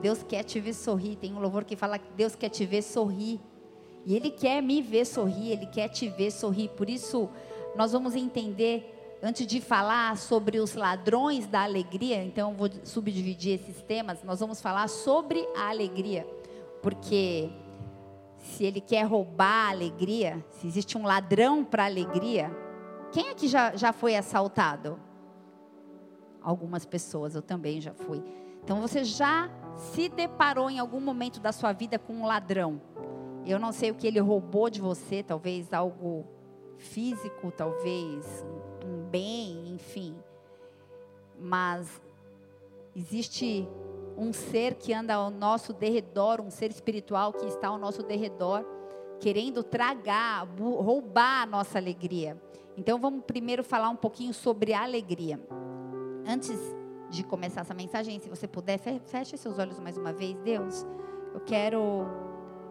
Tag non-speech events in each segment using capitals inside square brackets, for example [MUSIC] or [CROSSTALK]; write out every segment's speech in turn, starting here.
Deus quer te ver sorrir. Tem um louvor que fala que Deus quer te ver sorrir. E Ele quer me ver sorrir, Ele quer te ver sorrir. Por isso, nós vamos entender, antes de falar sobre os ladrões da alegria, então vou subdividir esses temas, nós vamos falar sobre a alegria. Porque se Ele quer roubar a alegria, se existe um ladrão para a alegria, quem aqui já, já foi assaltado? Algumas pessoas, eu também já fui. Então você já se deparou em algum momento da sua vida com um ladrão? Eu não sei o que ele roubou de você, talvez algo físico, talvez um bem, enfim. Mas existe um ser que anda ao nosso derredor, um ser espiritual que está ao nosso derredor, querendo tragar, roubar a nossa alegria. Então vamos primeiro falar um pouquinho sobre a alegria. Antes de começar essa mensagem, se você puder, feche seus olhos mais uma vez. Deus, eu quero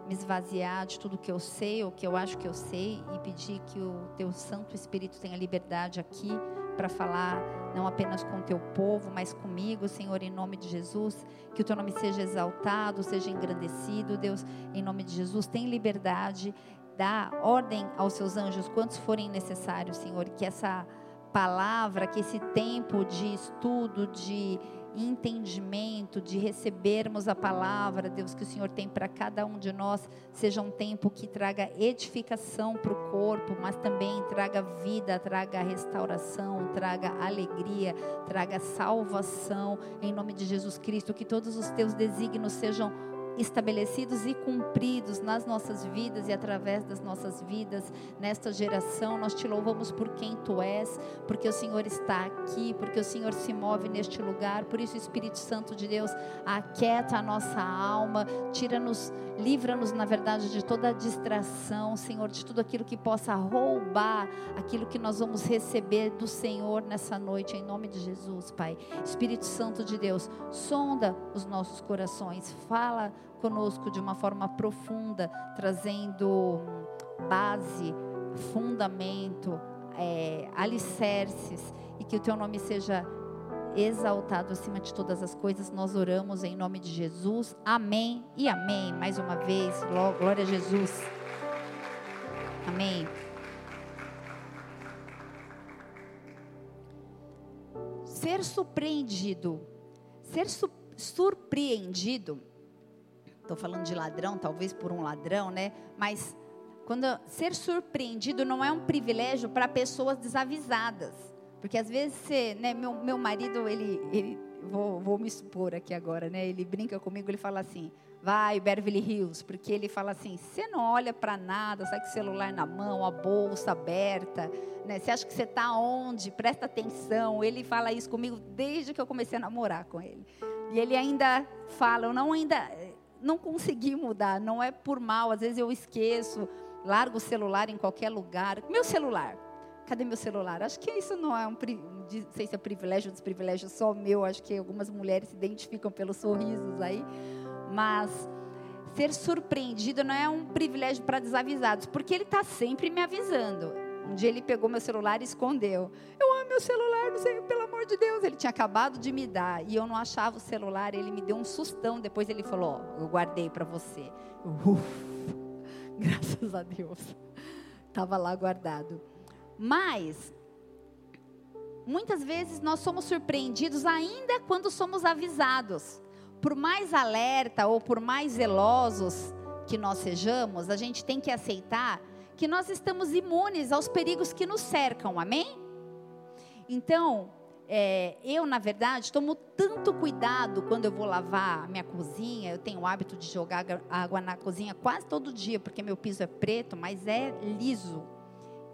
me esvaziar de tudo que eu sei, ou que eu acho que eu sei, e pedir que o teu Santo Espírito tenha liberdade aqui para falar não apenas com o teu povo, mas comigo, Senhor, em nome de Jesus. Que o teu nome seja exaltado, seja engrandecido, Deus, em nome de Jesus. Tem liberdade, dá ordem aos seus anjos, quantos forem necessários, Senhor, que essa palavra, que esse tempo de estudo, de entendimento, de recebermos a palavra, Deus, que o Senhor tem para cada um de nós, seja um tempo que traga edificação para o corpo, mas também traga vida, traga restauração, traga alegria, traga salvação, em nome de Jesus Cristo, que todos os teus desígnios sejam estabelecidos e cumpridos nas nossas vidas e através das nossas vidas nesta geração. Nós te louvamos por quem tu és, porque o Senhor está aqui, porque o Senhor se move neste lugar. Por isso, Espírito Santo de Deus, aquieta a nossa alma, tira-nos, livra-nos, na verdade, de toda distração, Senhor, de tudo aquilo que possa roubar aquilo que nós vamos receber do Senhor nessa noite, em nome de Jesus, Pai. Espírito Santo de Deus, sonda os nossos corações, fala conosco de uma forma profunda, trazendo base, fundamento, é, alicerces, e que o teu nome seja exaltado acima de todas as coisas. Nós oramos em nome de Jesus. Amém e amém. Mais uma vez, glória a Jesus. Amém. Ser surpreendido, ser su surpreendido Estou falando de ladrão, talvez por um ladrão, né? Mas quando ser surpreendido não é um privilégio para pessoas desavisadas. Porque às vezes você, né, meu, meu marido, ele, ele vou, vou me expor aqui agora, né? Ele brinca comigo, ele fala assim, vai Beverly Hills, porque ele fala assim, você não olha para nada, sai com o celular na mão, a bolsa aberta, né? Você acha que você está onde? Presta atenção. Ele fala isso comigo desde que eu comecei a namorar com ele. E ele ainda fala, eu não ainda não consegui mudar, não é por mal, às vezes eu esqueço, largo o celular em qualquer lugar. Meu celular, cadê meu celular? Acho que isso não é um, não sei se é privilégio ou desprivilégio só meu, acho que algumas mulheres se identificam pelos sorrisos aí, mas ser surpreendido não é um privilégio para desavisados, porque ele está sempre me avisando. Um dia ele pegou meu celular e escondeu. Eu meu celular, não sei, pelo amor de Deus. Ele tinha acabado de me dar e eu não achava o celular. Ele me deu um sustão. Depois ele falou: oh, Eu guardei para você. Uf, [LAUGHS] graças a Deus. Estava lá guardado. Mas, muitas vezes nós somos surpreendidos ainda quando somos avisados. Por mais alerta ou por mais zelosos que nós sejamos, a gente tem que aceitar que nós estamos imunes aos perigos que nos cercam, amém? Então, é, eu, na verdade, tomo tanto cuidado quando eu vou lavar a minha cozinha. Eu tenho o hábito de jogar água na cozinha quase todo dia, porque meu piso é preto, mas é liso.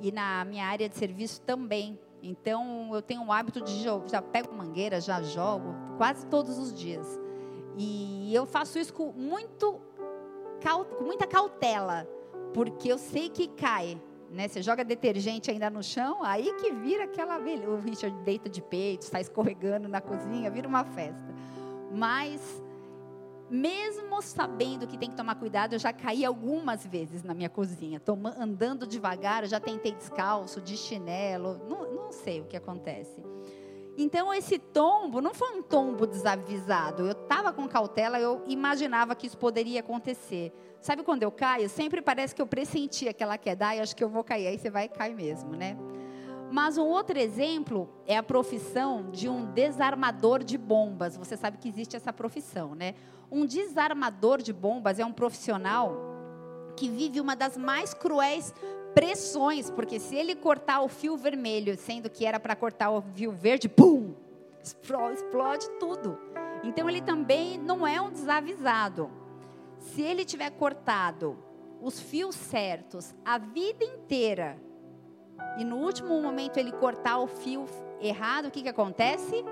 E na minha área de serviço também. Então, eu tenho o hábito de jogar, já pego mangueira, já jogo, quase todos os dias. E eu faço isso com, muito, com muita cautela porque eu sei que cai. Né? Você joga detergente ainda no chão, aí que vira aquela. O Richard deita de peito, está escorregando na cozinha, vira uma festa. Mas, mesmo sabendo que tem que tomar cuidado, eu já caí algumas vezes na minha cozinha. Toma, andando devagar, eu já tentei descalço, de chinelo, não, não sei o que acontece. Então esse tombo não foi um tombo desavisado. Eu estava com cautela, eu imaginava que isso poderia acontecer. Sabe quando eu caio? Sempre parece que eu pressentia aquela queda, e acho que eu vou cair, aí você vai cair mesmo, né? Mas um outro exemplo é a profissão de um desarmador de bombas. Você sabe que existe essa profissão, né? Um desarmador de bombas é um profissional que vive uma das mais cruéis pressões, porque se ele cortar o fio vermelho, sendo que era para cortar o fio verde, pum, explode tudo. Então ele também não é um desavisado. Se ele tiver cortado os fios certos a vida inteira e no último momento ele cortar o fio errado, o que, que acontece?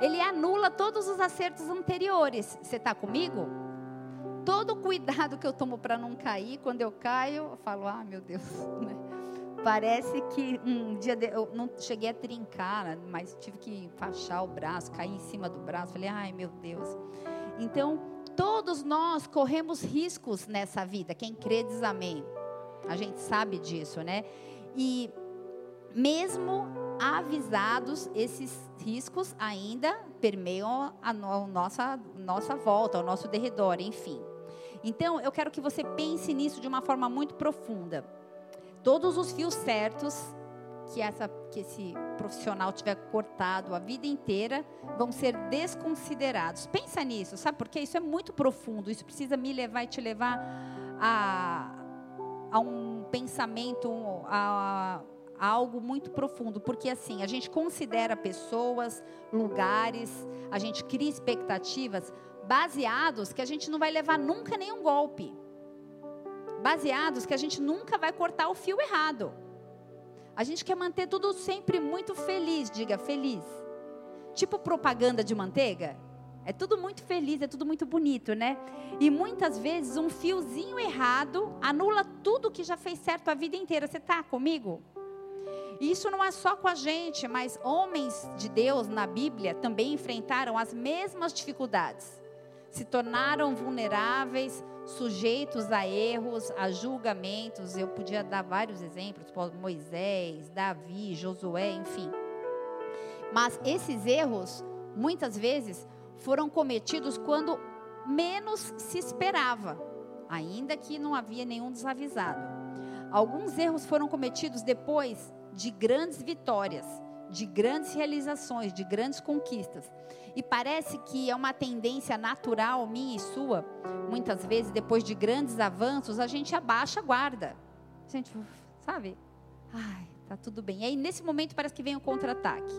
Ele anula todos os acertos anteriores. Você está comigo? Todo o cuidado que eu tomo para não cair, quando eu caio, eu falo, ah, meu Deus, [LAUGHS] né? Parece que um dia de, eu não cheguei a trincar, mas tive que enfaixar o braço, cair em cima do braço. Falei, ai meu Deus. Então, todos nós corremos riscos nessa vida. Quem crê diz amém. A gente sabe disso, né? E mesmo avisados, esses riscos ainda permeiam a nossa, nossa volta, ao nosso derredor, enfim. Então, eu quero que você pense nisso de uma forma muito profunda. Todos os fios certos que, essa, que esse profissional tiver cortado a vida inteira vão ser desconsiderados. Pensa nisso, sabe por quê? Isso é muito profundo. Isso precisa me levar e te levar a, a um pensamento, a, a algo muito profundo, porque assim, a gente considera pessoas, lugares, a gente cria expectativas, baseados que a gente não vai levar nunca nenhum golpe. Baseados que a gente nunca vai cortar o fio errado. A gente quer manter tudo sempre muito feliz, diga feliz. Tipo propaganda de manteiga. É tudo muito feliz, é tudo muito bonito, né? E muitas vezes um fiozinho errado anula tudo que já fez certo a vida inteira. Você está comigo? E isso não é só com a gente, mas homens de Deus na Bíblia também enfrentaram as mesmas dificuldades se tornaram vulneráveis, sujeitos a erros, a julgamentos. Eu podia dar vários exemplos, Moisés, Davi, Josué, enfim. Mas esses erros, muitas vezes, foram cometidos quando menos se esperava, ainda que não havia nenhum desavisado. Alguns erros foram cometidos depois de grandes vitórias, de grandes realizações, de grandes conquistas. E parece que é uma tendência natural minha e sua. Muitas vezes, depois de grandes avanços, a gente abaixa a guarda. A gente, sabe? Ai, tá tudo bem. E aí, nesse momento, parece que vem o contra-ataque.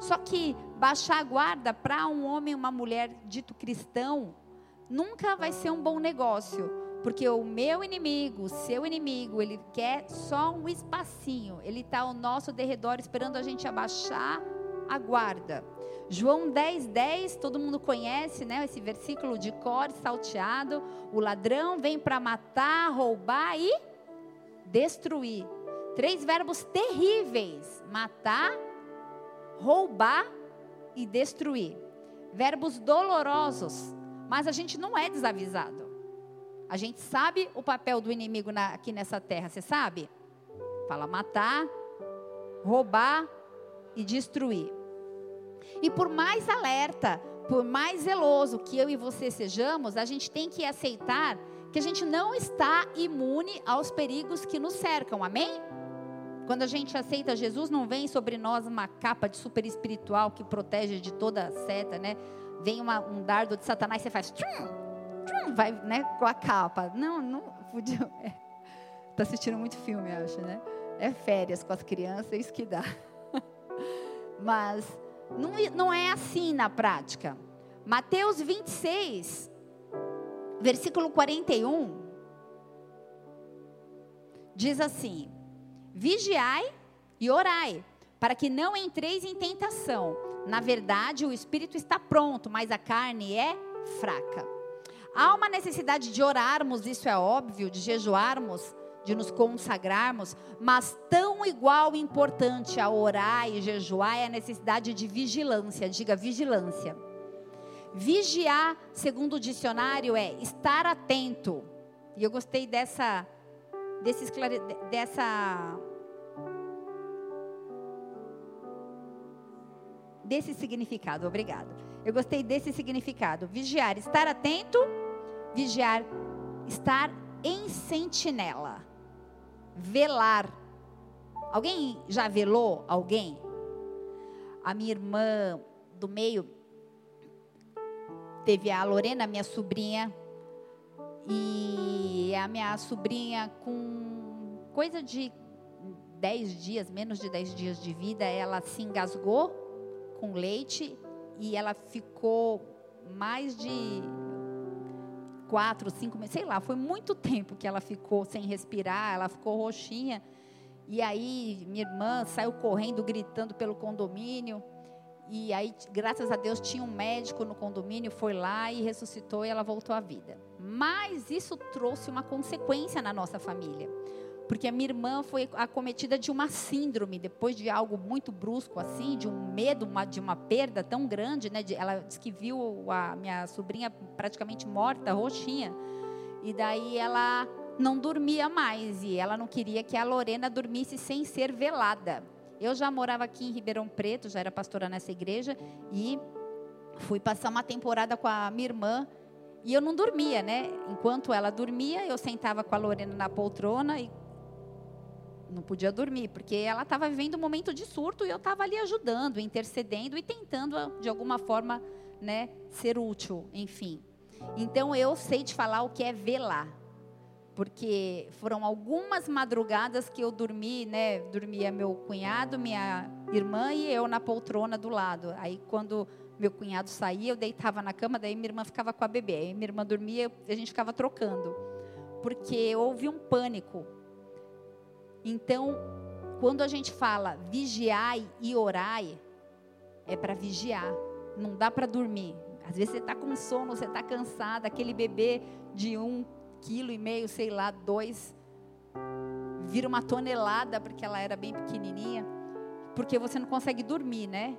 Só que baixar a guarda para um homem uma mulher dito cristão nunca vai ser um bom negócio. Porque o meu inimigo, o seu inimigo, ele quer só um espacinho. Ele está ao nosso derredor esperando a gente abaixar a guarda. João 10, 10, todo mundo conhece, né? Esse versículo de cor salteado. O ladrão vem para matar, roubar e destruir. Três verbos terríveis: matar, roubar e destruir. Verbos dolorosos, mas a gente não é desavisado. A gente sabe o papel do inimigo na, aqui nessa terra, você sabe? Fala matar, roubar e destruir. E por mais alerta, por mais zeloso que eu e você sejamos, a gente tem que aceitar que a gente não está imune aos perigos que nos cercam, amém? Quando a gente aceita Jesus, não vem sobre nós uma capa de super espiritual que protege de toda seta, né? Vem uma, um dardo de Satanás e você faz. Tchum, vai, né? Com a capa. Não, não. Podia. [LAUGHS] É, tá assistindo muito filme, acho, né? É férias com as crianças, é isso que dá. [LAUGHS] Mas não, não é assim na prática. Mateus 26, versículo 41, diz assim: Vigiai e orai, para que não entreis em tentação. Na verdade, o espírito está pronto, mas a carne é fraca. Há uma necessidade de orarmos, isso é óbvio, de jejuarmos, de nos consagrarmos, mas tão igual importante a orar e jejuar é a necessidade de vigilância. Diga vigilância. Vigiar, segundo o dicionário, é estar atento. E eu gostei dessa desse esclare... dessa desse significado. Obrigada. Eu gostei desse significado. Vigiar, estar atento, vigiar, estar em sentinela. Velar. Alguém já velou alguém? A minha irmã do meio teve a Lorena, minha sobrinha, e a minha sobrinha com coisa de 10 dias, menos de 10 dias de vida, ela se engasgou com leite e ela ficou mais de quatro, cinco meses, sei lá, foi muito tempo que ela ficou sem respirar, ela ficou roxinha. E aí minha irmã saiu correndo, gritando pelo condomínio. E aí, graças a Deus, tinha um médico no condomínio, foi lá e ressuscitou e ela voltou à vida. Mas isso trouxe uma consequência na nossa família. Porque a minha irmã foi acometida de uma síndrome, depois de algo muito brusco assim, de um medo, uma, de uma perda tão grande, né? De, ela disse que viu a minha sobrinha praticamente morta, roxinha. E daí ela não dormia mais e ela não queria que a Lorena dormisse sem ser velada. Eu já morava aqui em Ribeirão Preto, já era pastora nessa igreja e fui passar uma temporada com a minha irmã e eu não dormia, né? Enquanto ela dormia, eu sentava com a Lorena na poltrona e não podia dormir, porque ela estava vivendo um momento de surto e eu estava ali ajudando, intercedendo e tentando de alguma forma, né, ser útil, enfim. Então eu sei te falar o que é velar porque foram algumas madrugadas que eu dormi, né? Dormia meu cunhado, minha irmã e eu na poltrona do lado. Aí quando meu cunhado saía, eu deitava na cama, daí minha irmã ficava com a bebê. Aí minha irmã dormia, a gente ficava trocando. Porque houve um pânico. Então, quando a gente fala vigiai e orai, é para vigiar. Não dá para dormir. Às vezes você está com sono, você está cansada, aquele bebê de um quilo e meio, sei lá, dois, vira uma tonelada porque ela era bem pequenininha, porque você não consegue dormir, né?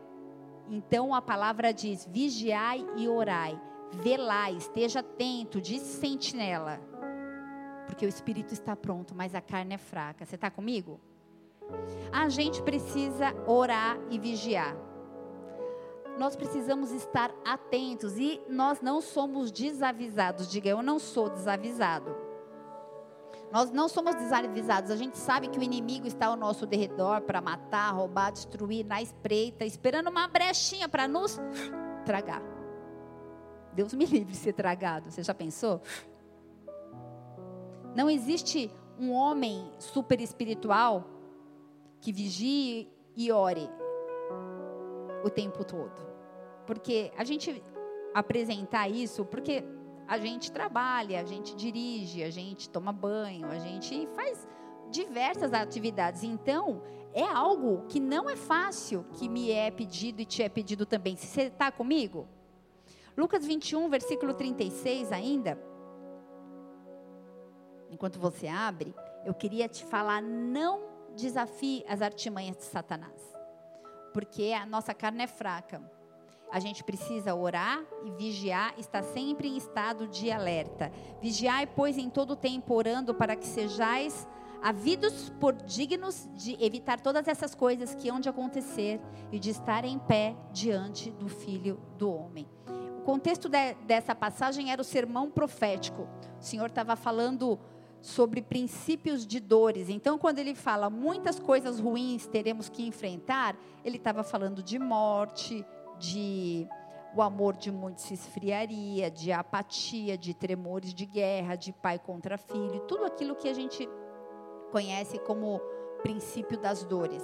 Então a palavra diz: vigiai e orai, velai, esteja atento, diz sentinela, porque o espírito está pronto, mas a carne é fraca. Você está comigo? A gente precisa orar e vigiar nós precisamos estar atentos e nós não somos desavisados. Diga, eu não sou desavisado. Nós não somos desavisados. A gente sabe que o inimigo está ao nosso derredor para matar, roubar, destruir, na espreita, esperando uma brechinha para nos tragar. Deus me livre de ser tragado. Você já pensou? Não existe um homem super espiritual que vigie e ore o tempo todo. Porque a gente apresentar isso, porque a gente trabalha, a gente dirige, a gente toma banho, a gente faz diversas atividades. Então, é algo que não é fácil que me é pedido e te é pedido também. Você está comigo? Lucas 21, versículo 36 ainda. Enquanto você abre, eu queria te falar: não desafie as artimanhas de Satanás, porque a nossa carne é fraca a gente precisa orar e vigiar, estar sempre em estado de alerta. Vigiai, pois, em todo tempo orando para que sejais havidos por dignos de evitar todas essas coisas que hão de acontecer e de estar em pé diante do Filho do Homem. O contexto de, dessa passagem era o sermão profético. O Senhor estava falando sobre princípios de dores. Então, quando ele fala muitas coisas ruins teremos que enfrentar, ele estava falando de morte, de o amor de muitos se esfriaria, de apatia, de tremores de guerra, de pai contra filho, tudo aquilo que a gente conhece como princípio das dores.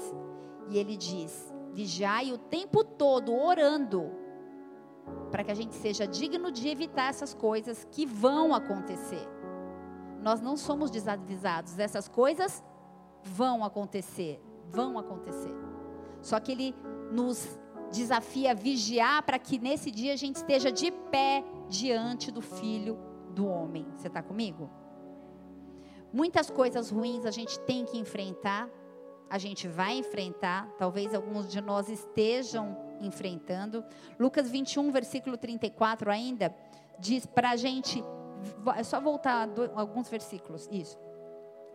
E ele diz: vigiai o tempo todo orando, para que a gente seja digno de evitar essas coisas que vão acontecer. Nós não somos desavisados, essas coisas vão acontecer, vão acontecer. Só que ele nos desafia a vigiar para que nesse dia a gente esteja de pé diante do Filho do Homem. Você está comigo? Muitas coisas ruins a gente tem que enfrentar, a gente vai enfrentar, talvez alguns de nós estejam enfrentando. Lucas 21, versículo 34 ainda, diz para a gente, é só voltar alguns versículos, isso.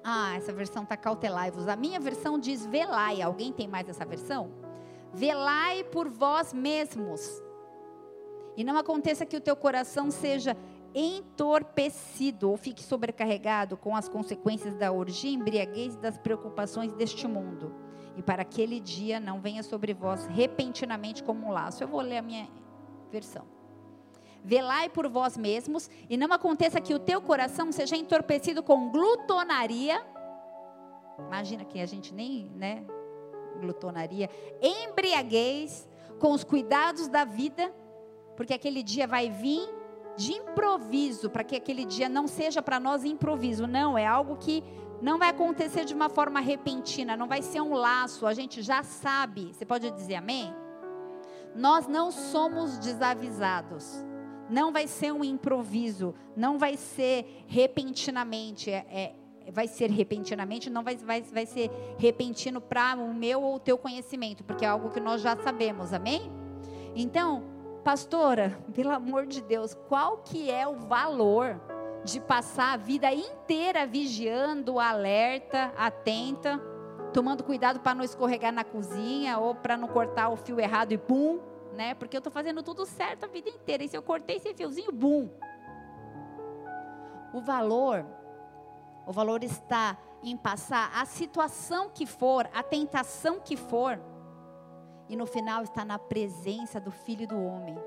Ah, essa versão está cautelai-vos. A minha versão diz velai. Alguém tem mais essa versão? Velai por vós mesmos. E não aconteça que o teu coração seja entorpecido ou fique sobrecarregado com as consequências da orgia, embriaguez e das preocupações deste mundo. E para aquele dia não venha sobre vós repentinamente como um laço. Eu vou ler a minha versão. Velai por vós mesmos, e não aconteça que o teu coração seja entorpecido com glutonaria. Imagina que a gente nem, né, glutonaria, embriaguez com os cuidados da vida, porque aquele dia vai vir de improviso, para que aquele dia não seja para nós improviso, não, é algo que não vai acontecer de uma forma repentina, não vai ser um laço, a gente já sabe. Você pode dizer amém? Nós não somos desavisados. Não vai ser um improviso, não vai ser repentinamente, é, é vai ser repentinamente, não vai, vai, vai ser repentino para o meu ou o teu conhecimento, porque é algo que nós já sabemos, amém? Então, pastora, [LAUGHS] pelo amor de Deus, qual que é o valor de passar a vida inteira vigiando, alerta, atenta, tomando cuidado para não escorregar na cozinha ou para não cortar o fio errado e pum, né? Porque eu estou fazendo tudo certo a vida inteira. E se eu cortei esse fiozinho, bum. O valor, o valor está em passar a situação que for, a tentação que for, e no final está na presença do Filho do Homem.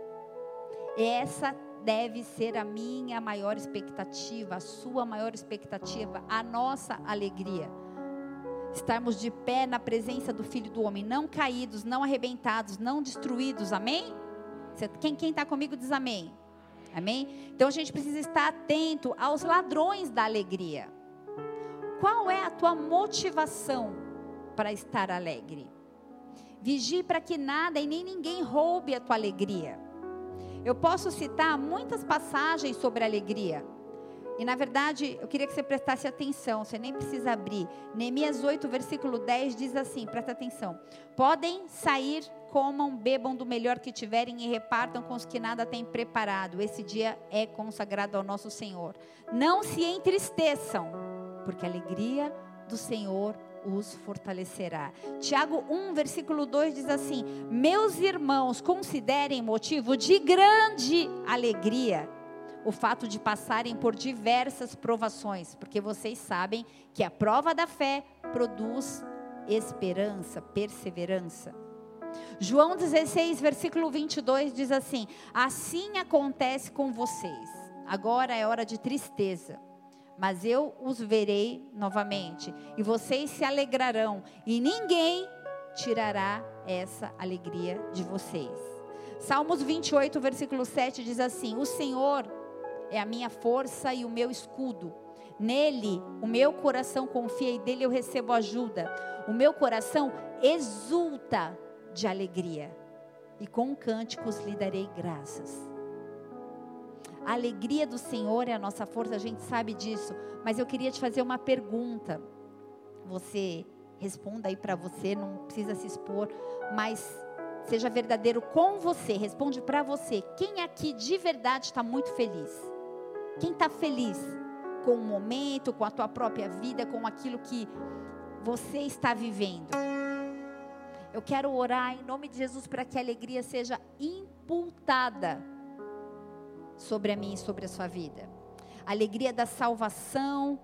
Essa deve ser a minha maior expectativa, a sua maior expectativa, a nossa alegria estarmos de pé na presença do Filho do Homem, não caídos, não arrebentados, não destruídos, amém? Quem está comigo diz amém. Amém? Então a gente precisa estar atento aos ladrões da alegria. Qual é a tua motivação para estar alegre? Vigie para que nada e nem ninguém roube a tua alegria. Eu posso citar muitas passagens sobre alegria. E na verdade, eu queria que você prestasse atenção, você nem precisa abrir. Neemias 8, versículo 10 diz assim: presta atenção. Podem sair, comam, bebam do melhor que tiverem e repartam com os que nada têm preparado. Esse dia é consagrado ao nosso Senhor. Não se entristeçam, porque a alegria do Senhor os fortalecerá. Tiago 1, versículo 2 diz assim: Meus irmãos, considerem motivo de grande alegria o fato de passarem por diversas provações, porque vocês sabem que a prova da fé produz esperança, perseverança. João 16, versículo 22 diz assim: Assim acontece com vocês. Agora é hora de tristeza, mas eu os verei novamente, e vocês se alegrarão, e ninguém tirará essa alegria de vocês. Salmos 28, versículo 7 diz assim: O Senhor é a minha força e o meu escudo. Nele o meu coração confia e dele eu recebo ajuda. O meu coração exulta de alegria e com cânticos lhe darei graças. A alegria do Senhor é a nossa força, a gente sabe disso, mas eu queria te fazer uma pergunta. Você responda aí para você, não precisa se expor, mas seja verdadeiro com você, responde para você. Quem aqui de verdade está muito feliz? Quem está feliz com o momento, com a tua própria vida, com aquilo que você está vivendo? Eu quero orar em nome de Jesus para que a alegria seja imputada sobre a mim e sobre a sua vida. A alegria da salvação,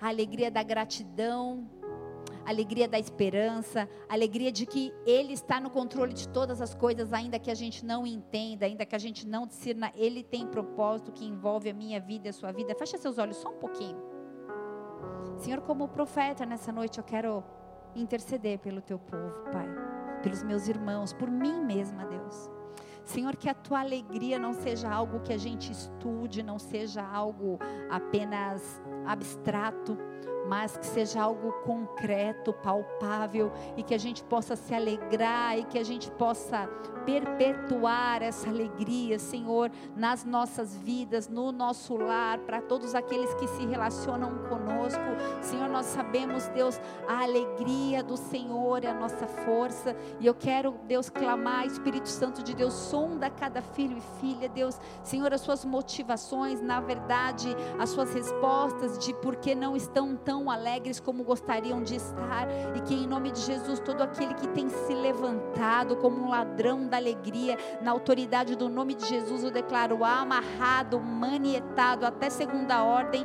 a alegria da gratidão, alegria da esperança, alegria de que Ele está no controle de todas as coisas, ainda que a gente não entenda, ainda que a gente não discerna, Ele tem propósito que envolve a minha vida e a sua vida. Fecha seus olhos só um pouquinho. Senhor, como profeta nessa noite, eu quero interceder pelo teu povo, Pai, pelos meus irmãos, por mim mesma, Deus. Senhor, que a tua alegria não seja algo que a gente estude, não seja algo apenas abstrato, mas que seja algo concreto, palpável e que a gente possa se alegrar e que a gente possa perpetuar essa alegria, Senhor, nas nossas vidas, no nosso lar, para todos aqueles que se relacionam conosco. Senhor, nós sabemos, Deus, a alegria do Senhor é a nossa força e eu quero, Deus, clamar, Espírito Santo de Deus, sonda cada filho e filha, Deus, Senhor, as suas motivações, na verdade, as suas respostas de por que não estão tão tão alegres como gostariam de estar, e que em nome de Jesus, todo aquele que tem se levantado como um ladrão da alegria, na autoridade do nome de Jesus, eu declaro amarrado, manietado até segunda ordem,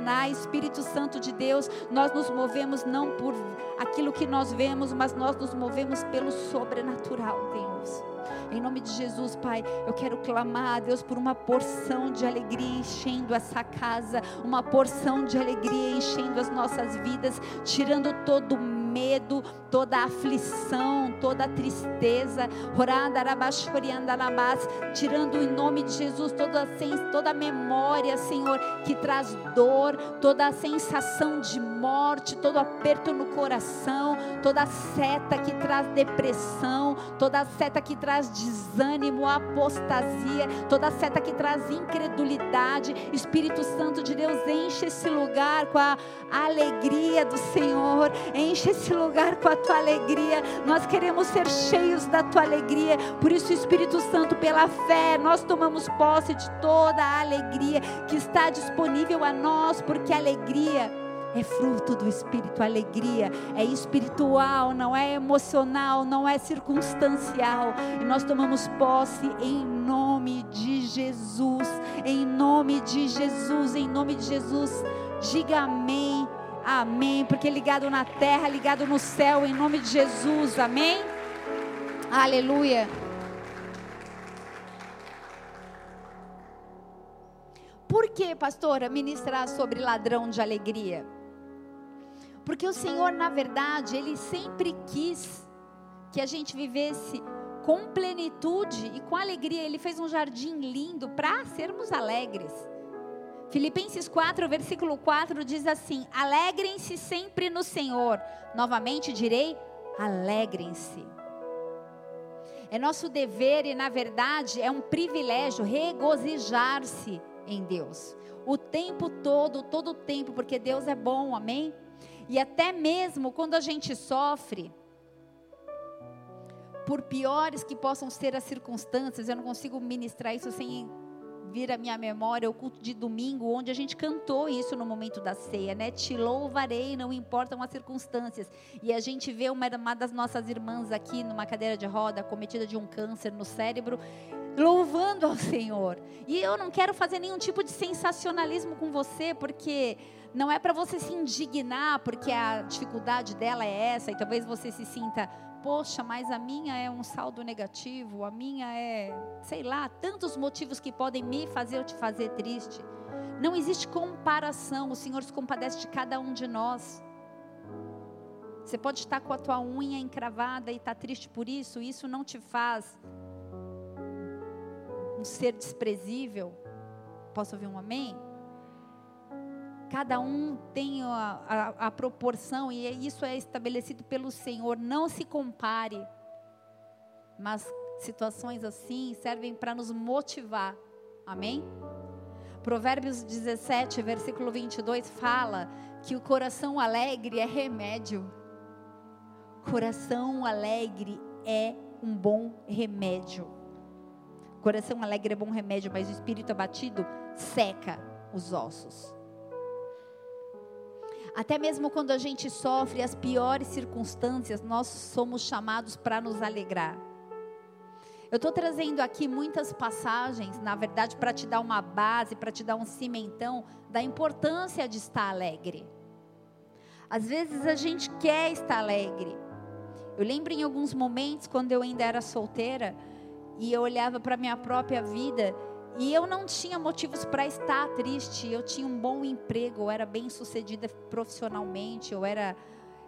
na Espírito Santo de Deus, nós nos movemos não por aquilo que nós vemos, mas nós nos movemos pelo sobrenatural, Deus. Em nome de Jesus, Pai, eu quero clamar a Deus por uma porção de alegria enchendo essa casa, uma porção de alegria enchendo as nossas vidas, tirando todo o medo, toda aflição, toda a tristeza, tirando em nome de Jesus toda toda memória, Senhor, que traz dor, toda a sensação de morte, todo aperto no coração, toda seta que traz depressão, toda seta que traz desânimo, apostasia, toda seta que traz incredulidade. Espírito Santo de Deus, enche esse lugar com a alegria do Senhor, enche esse lugar com a tua alegria. Nós queremos ser cheios da tua alegria. Por isso, Espírito Santo, pela fé, nós tomamos posse de toda a alegria que está disponível a nós, porque a alegria é fruto do Espírito, alegria é espiritual, não é emocional, não é circunstancial. E nós tomamos posse em nome de Jesus, em nome de Jesus, em nome de Jesus. Diga amém Amém. Porque ligado na terra, ligado no céu, em nome de Jesus. Amém. Aleluia. Por que, pastora, ministrar sobre ladrão de alegria? Porque o Senhor, na verdade, Ele sempre quis que a gente vivesse com plenitude e com alegria. Ele fez um jardim lindo para sermos alegres. Filipenses 4, versículo 4 diz assim: Alegrem-se sempre no Senhor. Novamente direi: alegrem-se. É nosso dever e, na verdade, é um privilégio regozijar-se em Deus. O tempo todo, todo o tempo, porque Deus é bom, amém? E até mesmo quando a gente sofre, por piores que possam ser as circunstâncias, eu não consigo ministrar isso sem vir à minha memória o culto de domingo, onde a gente cantou isso no momento da ceia, né? Te louvarei, não importam as circunstâncias. E a gente vê uma, das nossas irmãs aqui numa cadeira de roda, cometida de um câncer no cérebro, louvando ao Senhor. E eu não quero fazer nenhum tipo de sensacionalismo com você, porque não é para você se indignar, porque a dificuldade dela é essa, e talvez você se sinta poxa, mas a minha é um saldo negativo, a minha é, sei lá, tantos motivos que podem me fazer ou te fazer triste. Não existe comparação, o Senhor se compadece de cada um de nós. Você pode estar com a tua unha encravada e estar tá triste por isso, isso não te faz um ser desprezível. Posso ouvir um amém? Cada um tem a, a, a proporção, e é, isso é estabelecido pelo Senhor. Não se compare. Mas situações assim servem para nos motivar. Amém? Provérbios 17, versículo 22 fala que o coração alegre é remédio. Coração alegre é um bom remédio. Coração alegre é bom remédio, mas o espírito abatido seca os ossos. Até mesmo quando a gente sofre as piores circunstâncias, nós somos chamados para nos alegrar. Eu estou trazendo aqui muitas passagens, na verdade, para te dar uma base, para te dar um cimentão da importância de estar alegre. Às vezes a gente quer estar alegre. Eu lembro em alguns momentos, quando eu ainda era solteira, e eu olhava para a minha própria vida e eu não tinha motivos para estar triste. Eu tinha um bom emprego, eu era bem sucedida profissionalmente, eu era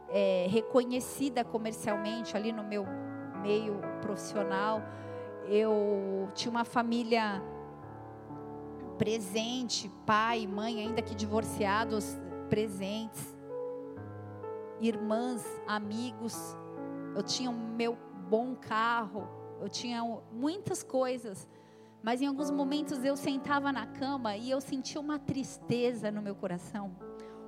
é, reconhecida comercialmente ali no meu meio profissional. Eu tinha uma família presente, pai, mãe, ainda que divorciados, presentes, irmãs, amigos. Eu tinha o meu bom carro, eu tinha muitas coisas. Mas em alguns momentos eu sentava na cama e eu sentia uma tristeza no meu coração,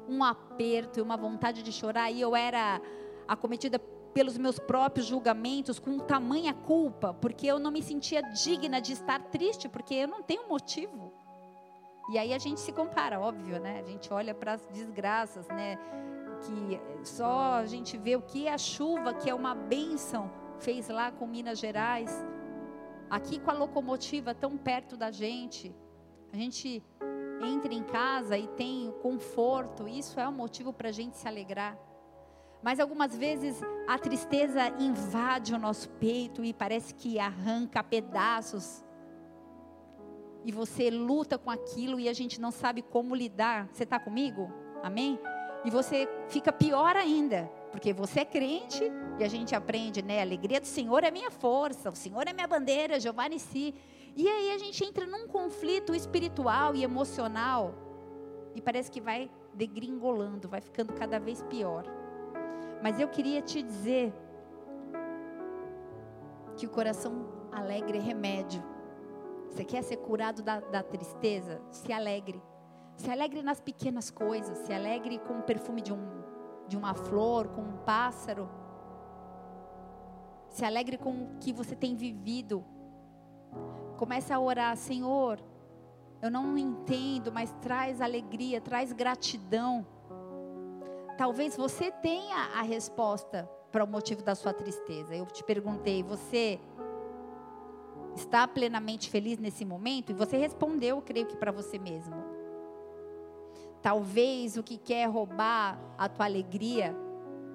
um aperto e uma vontade de chorar, e eu era acometida pelos meus próprios julgamentos com tamanha culpa, porque eu não me sentia digna de estar triste, porque eu não tenho motivo. E aí a gente se compara, óbvio, né? A gente olha para as desgraças, né? Que só a gente vê o que a chuva, que é uma bênção, fez lá com Minas Gerais. Aqui com a locomotiva tão perto da gente. A gente entra em casa e tem conforto. Isso é um motivo para a gente se alegrar. Mas algumas vezes a tristeza invade o nosso peito e parece que arranca pedaços. E você luta com aquilo e a gente não sabe como lidar. Você está comigo? Amém? E você fica pior ainda, porque você é crente e a gente aprende, né? A alegria do Senhor é minha força, o Senhor é minha bandeira, Jeová Nissi. E aí a gente entra num conflito espiritual e emocional e parece que vai degringolando, vai ficando cada vez pior. Mas eu queria te dizer que o coração alegre é remédio. Você quer ser curado da, da tristeza? Se alegre. Se alegre nas pequenas coisas. Se alegre com o perfume de, um, de uma flor, com um pássaro. Se alegre com o que você tem vivido. Comece a orar, Senhor. Eu não entendo, mas traz alegria, traz gratidão. Talvez você tenha a resposta para o motivo da sua tristeza. Eu te perguntei, você está plenamente feliz nesse momento? E você respondeu, creio que para você mesmo. Talvez o que quer roubar a tua alegria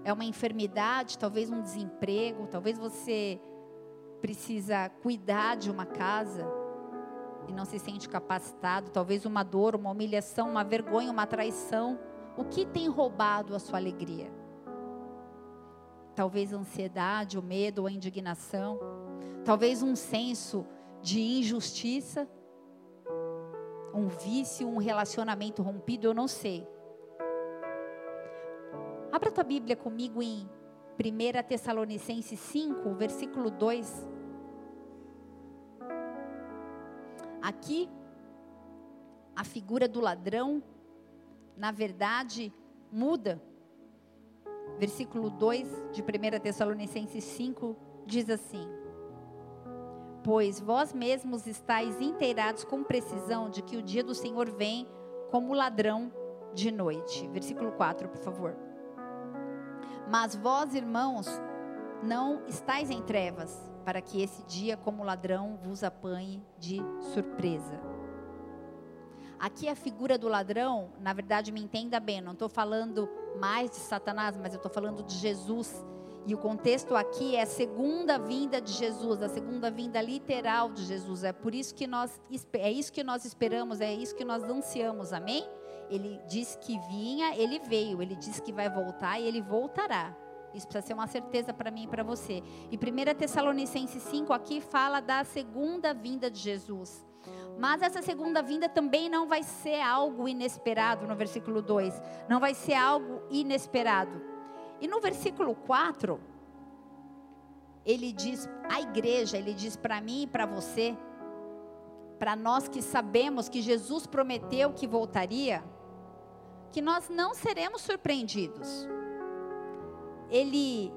é uma enfermidade, talvez um desemprego, talvez você precisa cuidar de uma casa e não se sente capacitado, talvez uma dor, uma humilhação, uma vergonha, uma traição. O que tem roubado a sua alegria? Talvez a ansiedade, o medo, a indignação. Talvez um senso de injustiça. Um vício, um relacionamento rompido, eu não sei. Abra tua Bíblia comigo em 1 Tessalonicenses 5, versículo 2. Aqui, a figura do ladrão na verdade, muda. Versículo 2 de 1 Tessalonicenses 5 diz assim: Pois vós mesmos estáis inteirados com precisão de que o dia do Senhor vem como ladrão de noite. Versículo 4, por favor. Mas vós, irmãos, não estáis em trevas, para que esse dia, como ladrão, vos apanhe de surpresa. Aqui a figura do ladrão, na verdade, me entenda bem, não estou falando mais de Satanás, mas eu estou falando de Jesus. E o contexto aqui é a segunda vinda de Jesus, a segunda vinda literal de Jesus. É por isso que nós é isso que nós esperamos, é isso que nós ansiamos. Amém? Ele disse que vinha, ele veio, ele disse que vai voltar e ele voltará. Isso precisa ser uma certeza para mim e para você. E 1 Tessalonicenses 5 aqui fala da segunda vinda de Jesus. Mas essa segunda vinda também não vai ser algo inesperado, no versículo 2. Não vai ser algo inesperado. E no versículo 4, ele diz à igreja, ele diz para mim e para você, para nós que sabemos que Jesus prometeu que voltaria, que nós não seremos surpreendidos. Ele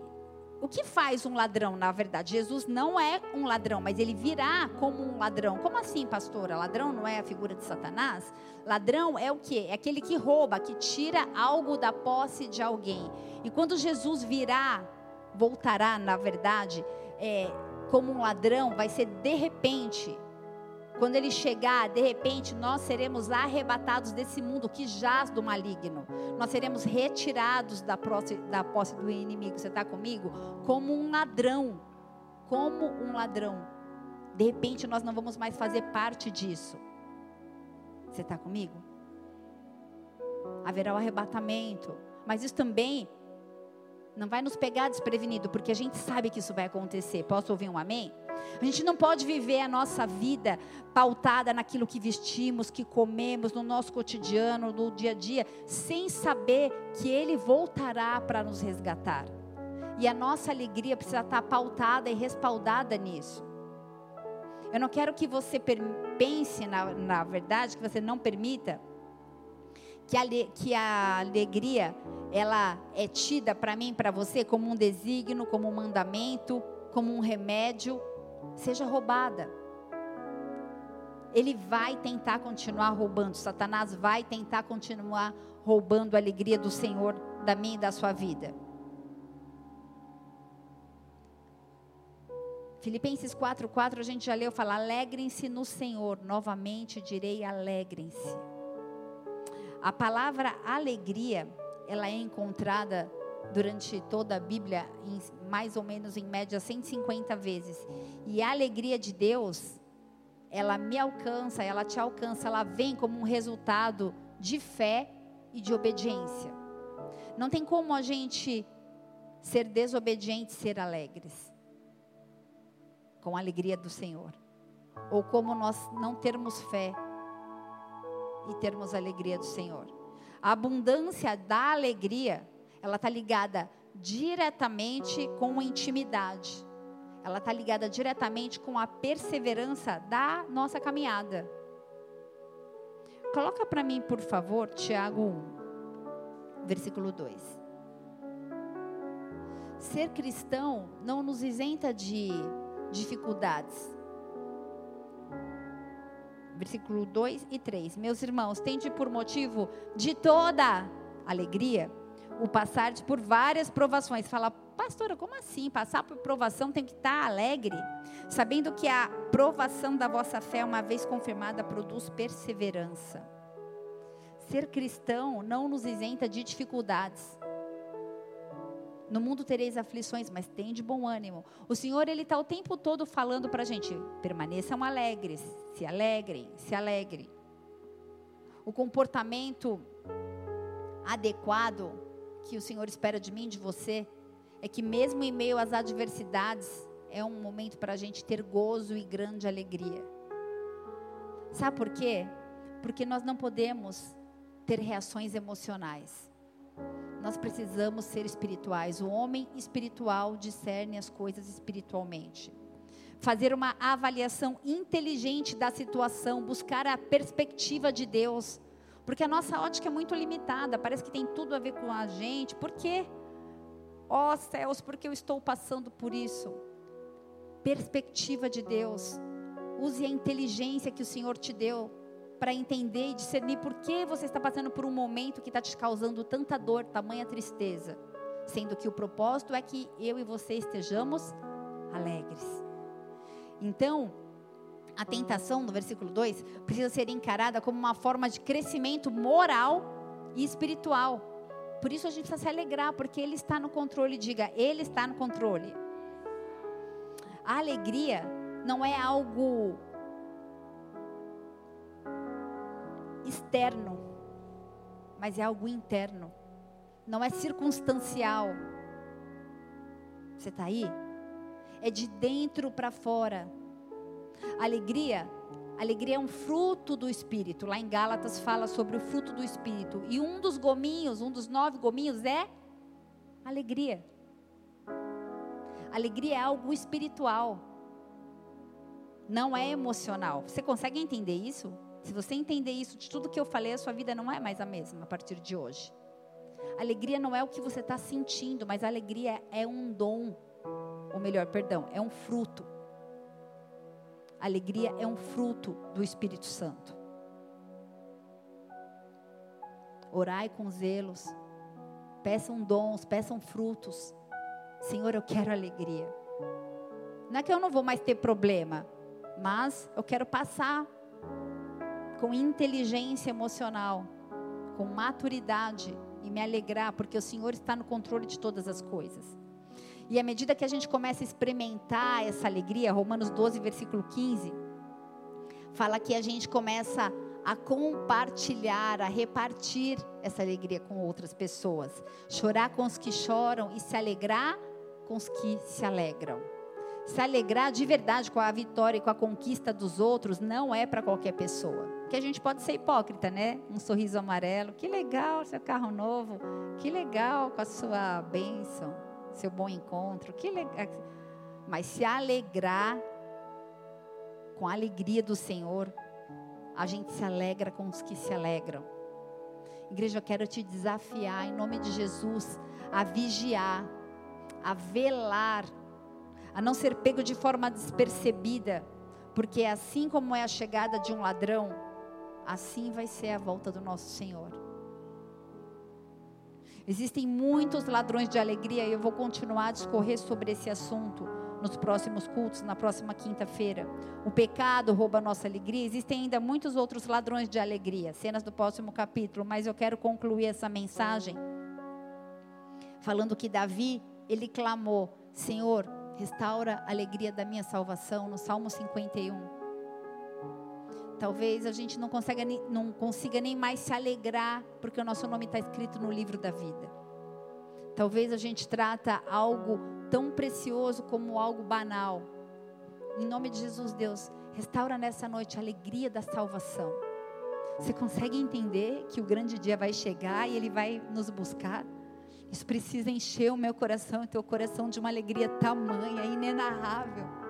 o que faz um ladrão, na verdade? Jesus não é um ladrão, mas ele virá como um ladrão. Como assim, pastora? Ladrão não é a figura de Satanás? Ladrão é o quê? É aquele que rouba, que tira algo da posse de alguém. E quando Jesus virá, voltará, na verdade, é, como um ladrão, vai ser de repente. Quando ele chegar, de repente, nós seremos arrebatados desse mundo que jaz do maligno. Nós seremos retirados da posse, da posse do inimigo. Você está comigo? Como um ladrão. Como um ladrão. De repente, nós não vamos mais fazer parte disso. Você está comigo? Haverá o arrebatamento. Mas isso também não vai nos pegar desprevenido, porque a gente sabe que isso vai acontecer. Posso ouvir um amém? A gente não pode viver a nossa vida pautada naquilo que vestimos, que comemos, no nosso cotidiano, no dia a dia, sem saber que Ele voltará para nos resgatar. E a nossa alegria precisa estar pautada e respaldada nisso. Eu não quero que você pense, na, na verdade, que você não permita que a, que a alegria ela é tida para mim, para você, como um desígnio, como um mandamento, como um remédio seja roubada. ele vai tentar continuar roubando. Satanás vai tentar continuar roubando a alegria do Senhor da minha e da sua vida. Filipenses 4:4 a gente já leu, fala: "Alegrem-se no Senhor". Novamente direi: alegrem-se. A palavra alegria, ela é encontrada durante toda a Bíblia, mais ou menos em média 150 vezes. E a alegria de Deus, ela me alcança, ela te alcança, ela vem como um resultado de fé e de obediência. Não tem como a gente ser desobediente ser alegres com a alegria do Senhor. Ou como nós não termos fé e termos a alegria do Senhor. A abundância da alegria, ela está ligada diretamente com a intimidade. Ela está ligada diretamente com a perseverança da nossa caminhada. Coloca para mim, por favor, Tiago 1, versículo 2. Ser cristão não nos isenta de dificuldades. Versículo 2 e 3. Meus irmãos, tende por motivo de toda alegria o passar por várias provações. Fala, pastora, como assim? Passar por provação tem que estar alegre? Sabendo que a provação da vossa fé, uma vez confirmada, produz perseverança. Ser cristão não nos isenta de dificuldades. No mundo tereis aflições, mas tem de bom ânimo. O Senhor, Ele está o tempo todo falando para a gente: permaneçam alegres, se alegrem, se alegrem. O comportamento adequado que o Senhor espera de mim, de você, é que mesmo em meio às adversidades, é um momento para a gente ter gozo e grande alegria. Sabe por quê? Porque nós não podemos ter reações emocionais nós precisamos ser espirituais. O homem espiritual discerne as coisas espiritualmente. Fazer uma avaliação inteligente da situação, buscar a perspectiva de Deus. Porque a nossa ótica é muito limitada, parece que tem tudo a ver com a gente. Por quê? Ó oh, céus, porque eu estou passando por isso? Perspectiva de Deus. Use a inteligência que o Senhor te deu para entender e discernir por que você está passando por um momento que está te causando tanta dor, tamanha tristeza. Sendo que o propósito é que eu e você estejamos alegres. Então, a tentação, no versículo 2, precisa ser encarada como uma forma de crescimento moral e espiritual. Por isso a gente precisa se alegrar, porque Ele está no controle. Diga, Ele está no controle. A alegria não é algo externo, mas é algo interno. Não é circunstancial. Você está aí? É de dentro para fora. Alegria, alegria é um fruto do Espírito. Lá em Gálatas fala sobre o fruto do Espírito. E um dos gominhos, um dos nove gominhos é alegria. Alegria é algo espiritual. Não é emocional. Você consegue entender isso? Se você entender isso, de tudo que eu falei, a sua vida não é mais a mesma a partir de hoje. Alegria não é o que você está sentindo, mas alegria é um dom. Ou melhor, perdão, é um fruto. Alegria é um fruto do Espírito Santo. Orai com zelos. Peçam dons, peçam frutos. Senhor, eu quero alegria. Não é que eu não vou mais ter problema, mas eu quero passar com inteligência emocional, com maturidade e me alegrar, porque o Senhor está no controle de todas as coisas. E à medida que a gente começa a experimentar essa alegria, Romanos 12, versículo 15, fala que a gente começa a compartilhar, a repartir essa alegria com outras pessoas. Chorar com os que choram e se alegrar com os que se alegram. Se alegrar de verdade com a vitória e com a conquista dos outros não é para qualquer pessoa. Que a gente pode ser hipócrita, né? Um sorriso amarelo, que legal seu carro novo, que legal com a sua bênção, seu bom encontro, que legal. Mas se alegrar com a alegria do Senhor, a gente se alegra com os que se alegram. Igreja, eu quero te desafiar em nome de Jesus a vigiar, a velar, a não ser pego de forma despercebida Porque assim como é a chegada de um ladrão, assim vai ser a volta do nosso Senhor. Existem muitos ladrões de alegria e eu vou continuar a discorrer sobre esse assunto nos próximos cultos, na próxima quinta-feira. O pecado rouba a nossa alegria. Existem ainda muitos outros ladrões de alegria, cenas do próximo capítulo, mas eu quero concluir essa mensagem falando que Davi, ele clamou: Senhor, restaura a alegria da minha salvação, no Salmo 51. Talvez a gente não consiga, não consiga nem mais se alegrar, porque o nosso nome está escrito no livro da vida. Talvez a gente trata algo tão precioso como algo banal. Em nome de Jesus, Deus, restaura nessa noite a alegria da salvação. Você consegue entender que o grande dia vai chegar e Ele vai nos buscar? Isso precisa encher o meu coração e teu coração de uma alegria tamanha, inenarrável.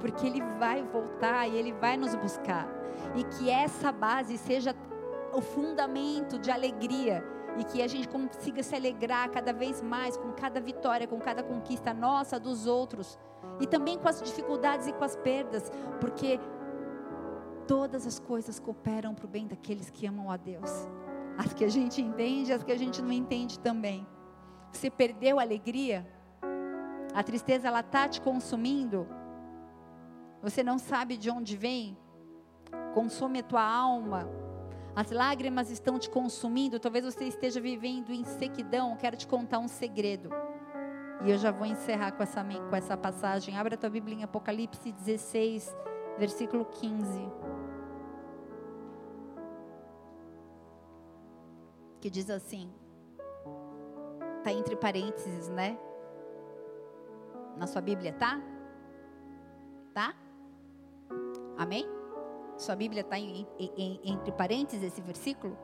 Porque Ele vai voltar e Ele vai nos buscar. E que essa base seja o fundamento de alegria. E que a gente consiga se alegrar cada vez mais com cada vitória, com cada conquista nossa, dos outros. E também com as dificuldades e com as perdas. Porque todas as coisas cooperam para o bem daqueles que amam a Deus. As que a gente entende, as que a gente não entende também. Você perdeu a alegria? A tristeza ela tá te consumindo? Você não sabe de onde vem? Consome a tua alma. As lágrimas estão te consumindo. Talvez você esteja vivendo em sequidão. Quero te contar um segredo. E eu já vou encerrar com essa, com essa passagem. Abra a tua Bíblia em Apocalipse 16, versículo 15. Que diz assim: Está entre parênteses, né? Na sua Bíblia, tá? Tá? Amém? Sua Bíblia está entre parênteses esse versículo?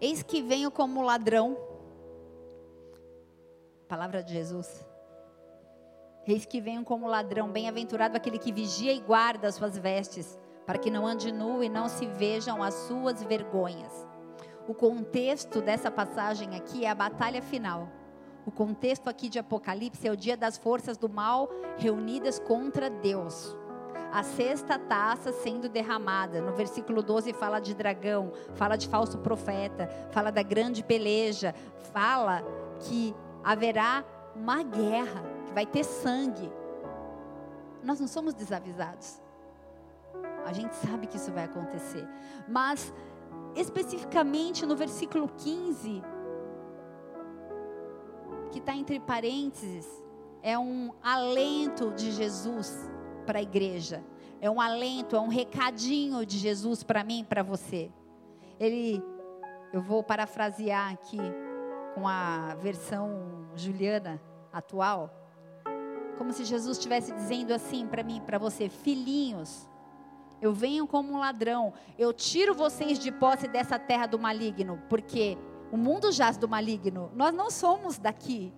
Eis que venho como ladrão. Palavra de Jesus. Eis que venho como ladrão, bem-aventurado aquele que vigia e guarda as suas vestes, para que não ande nu e não se vejam as suas vergonhas. O contexto dessa passagem aqui é a batalha final. O contexto aqui de Apocalipse é o dia das forças do mal reunidas contra Deus. A sexta taça sendo derramada. No versículo 12 fala de dragão, fala de falso profeta, fala da grande peleja, fala que haverá uma guerra, que vai ter sangue. Nós não somos desavisados. A gente sabe que isso vai acontecer. Mas especificamente no versículo 15, que está entre parênteses, é um alento de Jesus para a igreja. É um alento, é um recadinho de Jesus para mim para você. Ele, eu vou parafrasear aqui com a versão Juliana atual, como se Jesus estivesse dizendo assim para mim, para você, filhinhos, eu venho como um ladrão. Eu tiro vocês de posse dessa terra do maligno, porque o mundo jaz do maligno. Nós não somos daqui.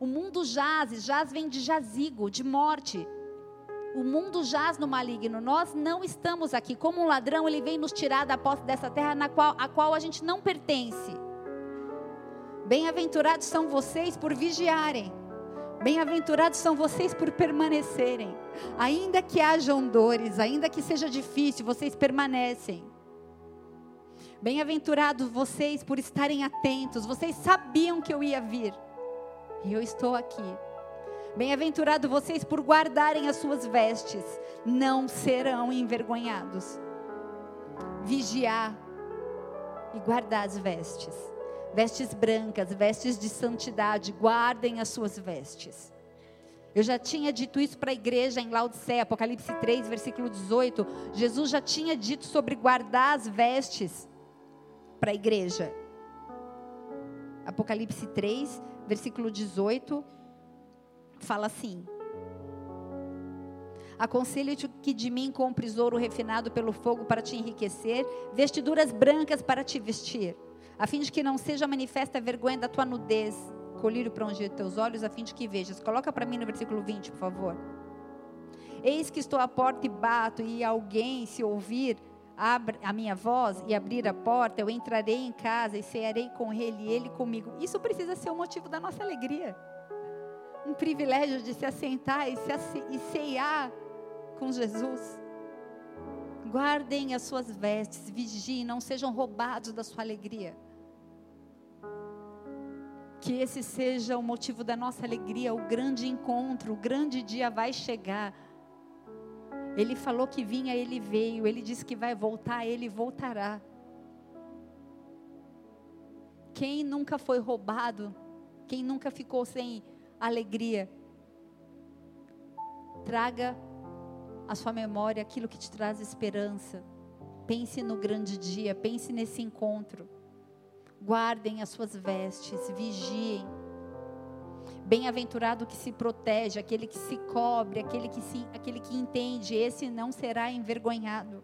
O mundo jaz, jaz vem de jazigo, de morte. O mundo jaz no maligno. Nós não estamos aqui. Como um ladrão, ele vem nos tirar da posse dessa terra na qual, a qual a gente não pertence. Bem-aventurados são vocês por vigiarem. Bem-aventurados são vocês por permanecerem. Ainda que hajam dores, ainda que seja difícil, vocês permanecem. Bem-aventurados vocês por estarem atentos. Vocês sabiam que eu ia vir. E eu estou aqui. Bem-aventurado vocês por guardarem as suas vestes, não serão envergonhados. Vigiar e guardar as vestes vestes brancas, vestes de santidade, guardem as suas vestes. Eu já tinha dito isso para a igreja em Laodiceia, Apocalipse 3, versículo 18. Jesus já tinha dito sobre guardar as vestes para a igreja. Apocalipse 3, versículo 18, fala assim: Aconselho-te que de mim compres ouro refinado pelo fogo para te enriquecer, vestiduras brancas para te vestir a fim de que não seja manifesta a vergonha da tua nudez, colírio para ungir teus olhos, a fim de que vejas. Coloca para mim no versículo 20, por favor. Eis que estou à porta e bato, e alguém, se ouvir a minha voz e abrir a porta, eu entrarei em casa e cearei com ele e ele comigo. Isso precisa ser o motivo da nossa alegria. Um privilégio de se assentar e, se e ceiar com Jesus. Guardem as suas vestes, vigiem, não sejam roubados da sua alegria. Que esse seja o motivo da nossa alegria, o grande encontro, o grande dia vai chegar. Ele falou que vinha, ele veio. Ele disse que vai voltar, ele voltará. Quem nunca foi roubado, quem nunca ficou sem alegria, traga a sua memória aquilo que te traz esperança. Pense no grande dia, pense nesse encontro. Guardem as suas vestes, vigiem. Bem-aventurado que se protege, aquele que se cobre, aquele que, se, aquele que entende, esse não será envergonhado.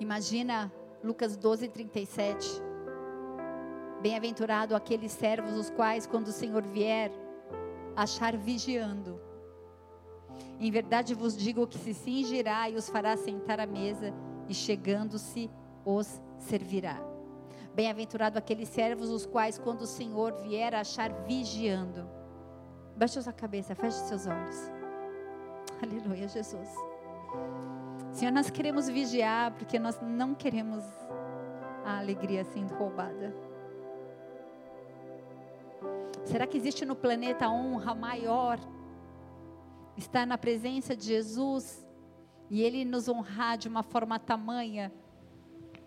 Imagina Lucas 12, 37. Bem-aventurado aqueles servos os quais, quando o Senhor vier, achar vigiando. Em verdade vos digo que se cingirá e os fará sentar à mesa, e chegando-se os servirá. Bem-aventurado aqueles servos os quais, quando o Senhor vier, achar vigiando. Baixe sua cabeça, feche seus olhos. [LAUGHS] Aleluia, Jesus. Senhor, nós queremos vigiar porque nós não queremos a alegria sendo roubada. Será que existe no planeta honra maior? Estar na presença de Jesus e Ele nos honrar de uma forma tamanha.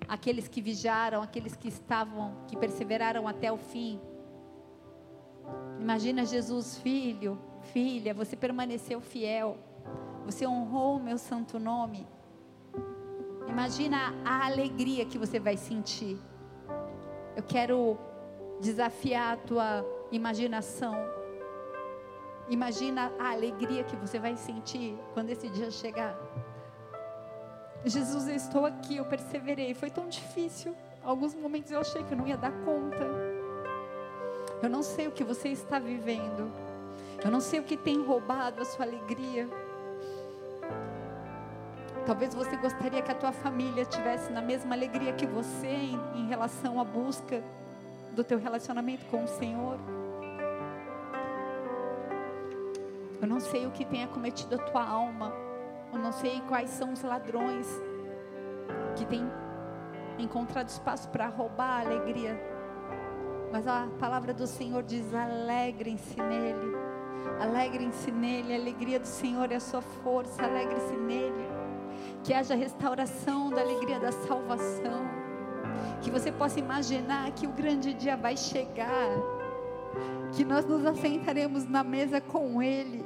Aqueles que vigiaram, aqueles que estavam, que perseveraram até o fim. Imagina Jesus, filho, filha, você permaneceu fiel. Você honrou o meu santo nome. Imagina a alegria que você vai sentir. Eu quero desafiar a tua imaginação. Imagina a alegria que você vai sentir quando esse dia chegar. Jesus, eu estou aqui, eu perseverei. Foi tão difícil. Alguns momentos eu achei que eu não ia dar conta. Eu não sei o que você está vivendo. Eu não sei o que tem roubado a sua alegria. Talvez você gostaria que a tua família tivesse na mesma alegria que você em, em relação à busca do teu relacionamento com o Senhor. Eu não sei o que tem acometido a tua alma. Eu não sei quais são os ladrões que têm encontrado espaço para roubar a alegria. Mas a palavra do Senhor diz: alegrem-se nele. Alegrem-se nele. A alegria do Senhor é a sua força. Alegre-se nele que haja restauração da alegria da salvação, que você possa imaginar que o grande dia vai chegar, que nós nos assentaremos na mesa com Ele.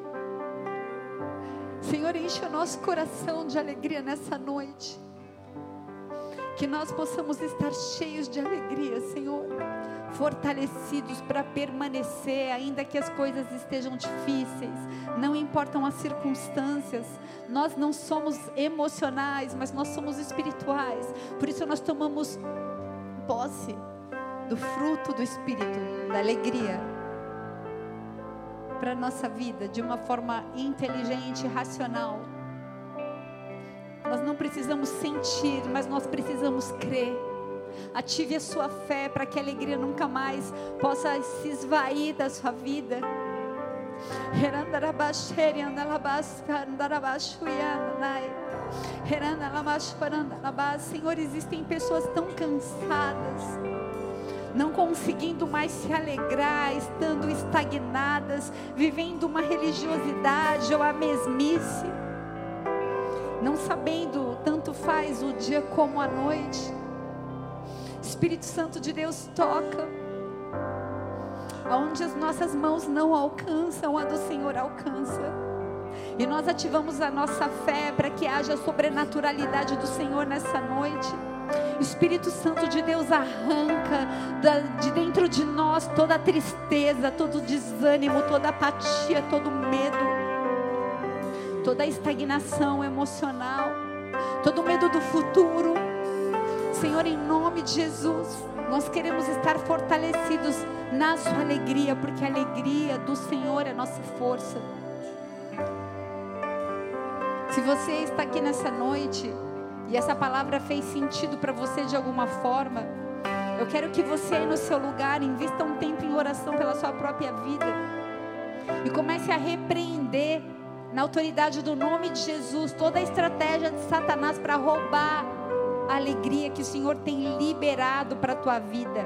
Senhor, enche o nosso coração de alegria nessa noite. Que nós possamos estar cheios de alegria, Senhor fortalecidos para permanecer, ainda que as coisas estejam difíceis, não importam as circunstâncias, nós não somos emocionais, mas nós somos espirituais, por isso nós tomamos posse do fruto do Espírito, da alegria, para a nossa vida de uma forma inteligente, racional. Nós não precisamos sentir, mas nós precisamos crer Ative a sua fé para que a alegria nunca mais possa se esvair da sua vida. Senhor, existem pessoas tão cansadas, não conseguindo mais se alegrar, estando estagnadas, vivendo uma religiosidade ou a mesmice, não sabendo tanto faz o dia como a noite. Espírito Santo de Deus toca. Onde as nossas mãos não alcançam, a do Senhor alcança. E nós ativamos a nossa fé para que haja sobrenaturalidade do Senhor nessa noite. Espírito Santo de Deus arranca de dentro de nós toda a tristeza, todo o desânimo, toda a apatia, todo o medo, toda a estagnação emocional, todo o medo do futuro Senhor, em nome de Jesus, nós queremos estar fortalecidos na Sua alegria, porque a alegria do Senhor é nossa força. Se você está aqui nessa noite e essa palavra fez sentido para você de alguma forma, eu quero que você aí no seu lugar invista um tempo em oração pela sua própria vida. E comece a repreender na autoridade do nome de Jesus toda a estratégia de Satanás para roubar a alegria que o Senhor tem liberado para a tua vida.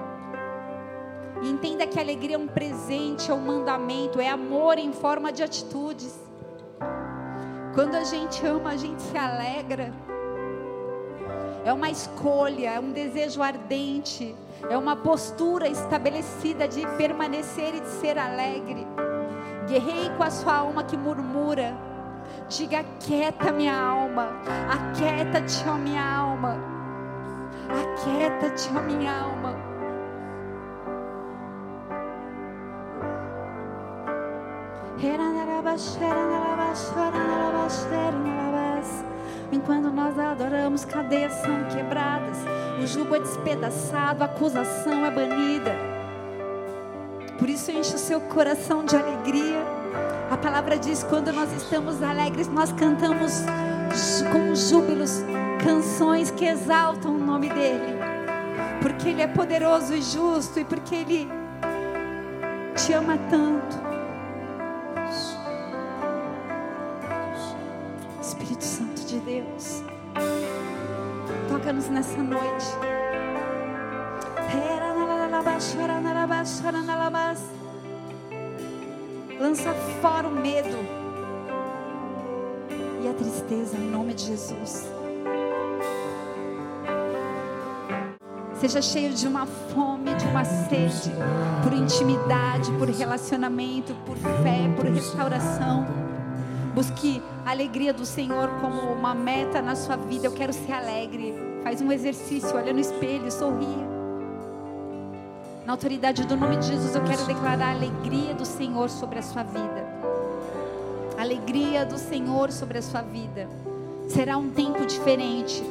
E entenda que a alegria é um presente, é um mandamento, é amor em forma de atitudes. Quando a gente ama, a gente se alegra. É uma escolha, é um desejo ardente, é uma postura estabelecida de permanecer e de ser alegre. Guerrei com a sua alma que murmura. Diga: aquieta minha alma, aquieta-te, ó minha alma, aquieta-te, ó minha alma. Enquanto nós adoramos, cadeias são quebradas, o jugo é despedaçado, a acusação é banida. Por isso enche o seu coração de alegria. A palavra diz: quando nós estamos alegres, nós cantamos com júbilos canções que exaltam o nome dEle, porque Ele é poderoso e justo e porque Ele te ama tanto. Espírito Santo de Deus, toca-nos nessa noite. Lança fora o medo e a tristeza em nome de Jesus. Seja cheio de uma fome, de uma sede por intimidade, por relacionamento, por fé, por restauração. Busque a alegria do Senhor como uma meta na sua vida. Eu quero ser alegre. Faz um exercício, olha no espelho, sorria. Na autoridade do nome de Jesus, eu quero declarar a alegria do Senhor sobre a sua vida. A alegria do Senhor sobre a sua vida. Será um tempo diferente.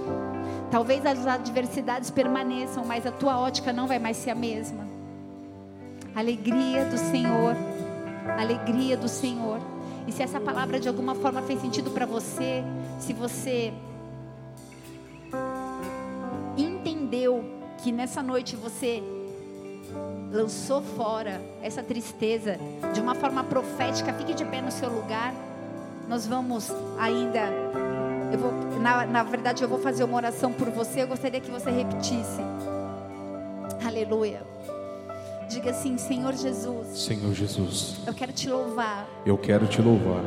Talvez as adversidades permaneçam, mas a tua ótica não vai mais ser a mesma. Alegria do Senhor. Alegria do Senhor. E se essa palavra de alguma forma fez sentido para você, se você entendeu que nessa noite você lançou fora essa tristeza de uma forma profética, fique de pé no seu lugar. Nós vamos ainda, eu vou, na, na verdade, eu vou fazer uma oração por você. Eu gostaria que você repetisse. Aleluia. Diga assim, Senhor Jesus. Senhor Jesus. Eu quero te louvar. Eu quero te louvar.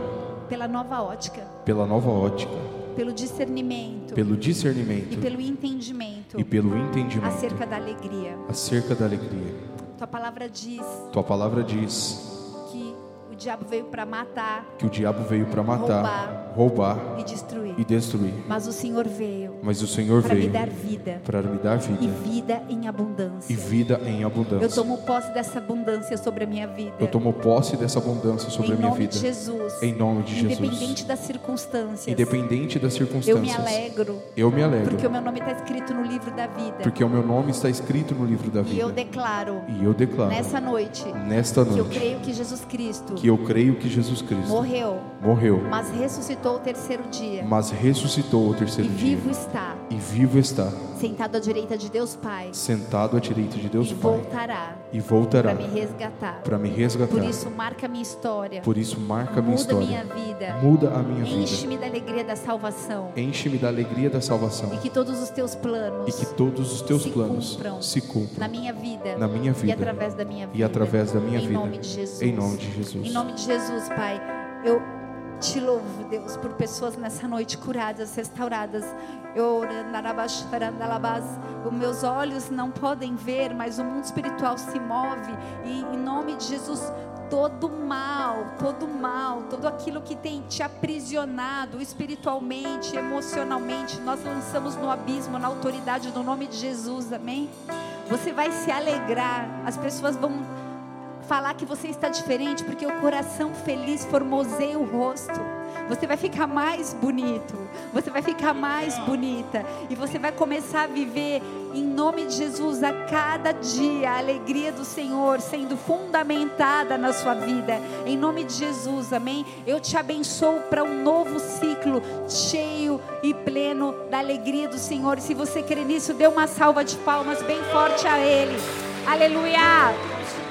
Pela nova ótica. Pela nova ótica. Pelo discernimento. Pelo discernimento. E pelo entendimento. E pelo entendimento. Acerca da alegria. Acerca da alegria. Tua palavra diz. Tua palavra diz diabo veio para matar. Que o diabo veio para matar, roubar, roubar e destruir. e destruir. Mas o Senhor veio. Mas o Senhor para veio me dar vida. Para me dar vida. E vida em abundância. E vida em abundância. Eu tomo posse dessa abundância sobre a minha vida. Eu tomo posse dessa abundância sobre em a minha vida. Em nome de Jesus. Em nome de Jesus. Independente das circunstâncias. Independente das circunstâncias. Eu me alegro. Eu me alegro. Porque o meu nome está escrito no livro da vida. Porque o meu nome está escrito no livro da vida. E eu declaro. E eu declaro. Nessa noite. Nesta noite. Que eu creio que Jesus Cristo. Que eu creio que Jesus Jesus Cristo morreu, morreu, mas ressuscitou o terceiro dia, mas ressuscitou o terceiro e dia, vivo está, e vivo está, sentado à direita de Deus Pai, sentado à direita de Deus e Pai, voltará, e voltará para me resgatar, para me resgatar. Por isso marca minha história, por isso marca minha muda história, minha vida, muda a minha vida, enche-me da alegria da salvação, enche-me da alegria da salvação, e que todos os teus planos, e que todos os teus se planos cumpram se cumpram na minha vida, na minha vida, e através da minha vida, e através da minha em vida, nome em nome de Jesus, em nome de Jesus, Pai. Eu te louvo, Deus, por pessoas nessa noite curadas, restauradas. Eu, os meus olhos não podem ver, mas o mundo espiritual se move. E em nome de Jesus, todo mal, todo mal, tudo aquilo que tem te aprisionado espiritualmente, emocionalmente, nós lançamos no abismo, na autoridade do nome de Jesus, amém? Você vai se alegrar, as pessoas vão falar que você está diferente, porque o coração feliz formoseia o rosto. Você vai ficar mais bonito, você vai ficar mais bonita, e você vai começar a viver em nome de Jesus a cada dia a alegria do Senhor sendo fundamentada na sua vida, em nome de Jesus, amém? Eu te abençoo para um novo ciclo cheio e pleno da alegria do Senhor. E se você crê nisso, dê uma salva de palmas bem forte a Ele, aleluia.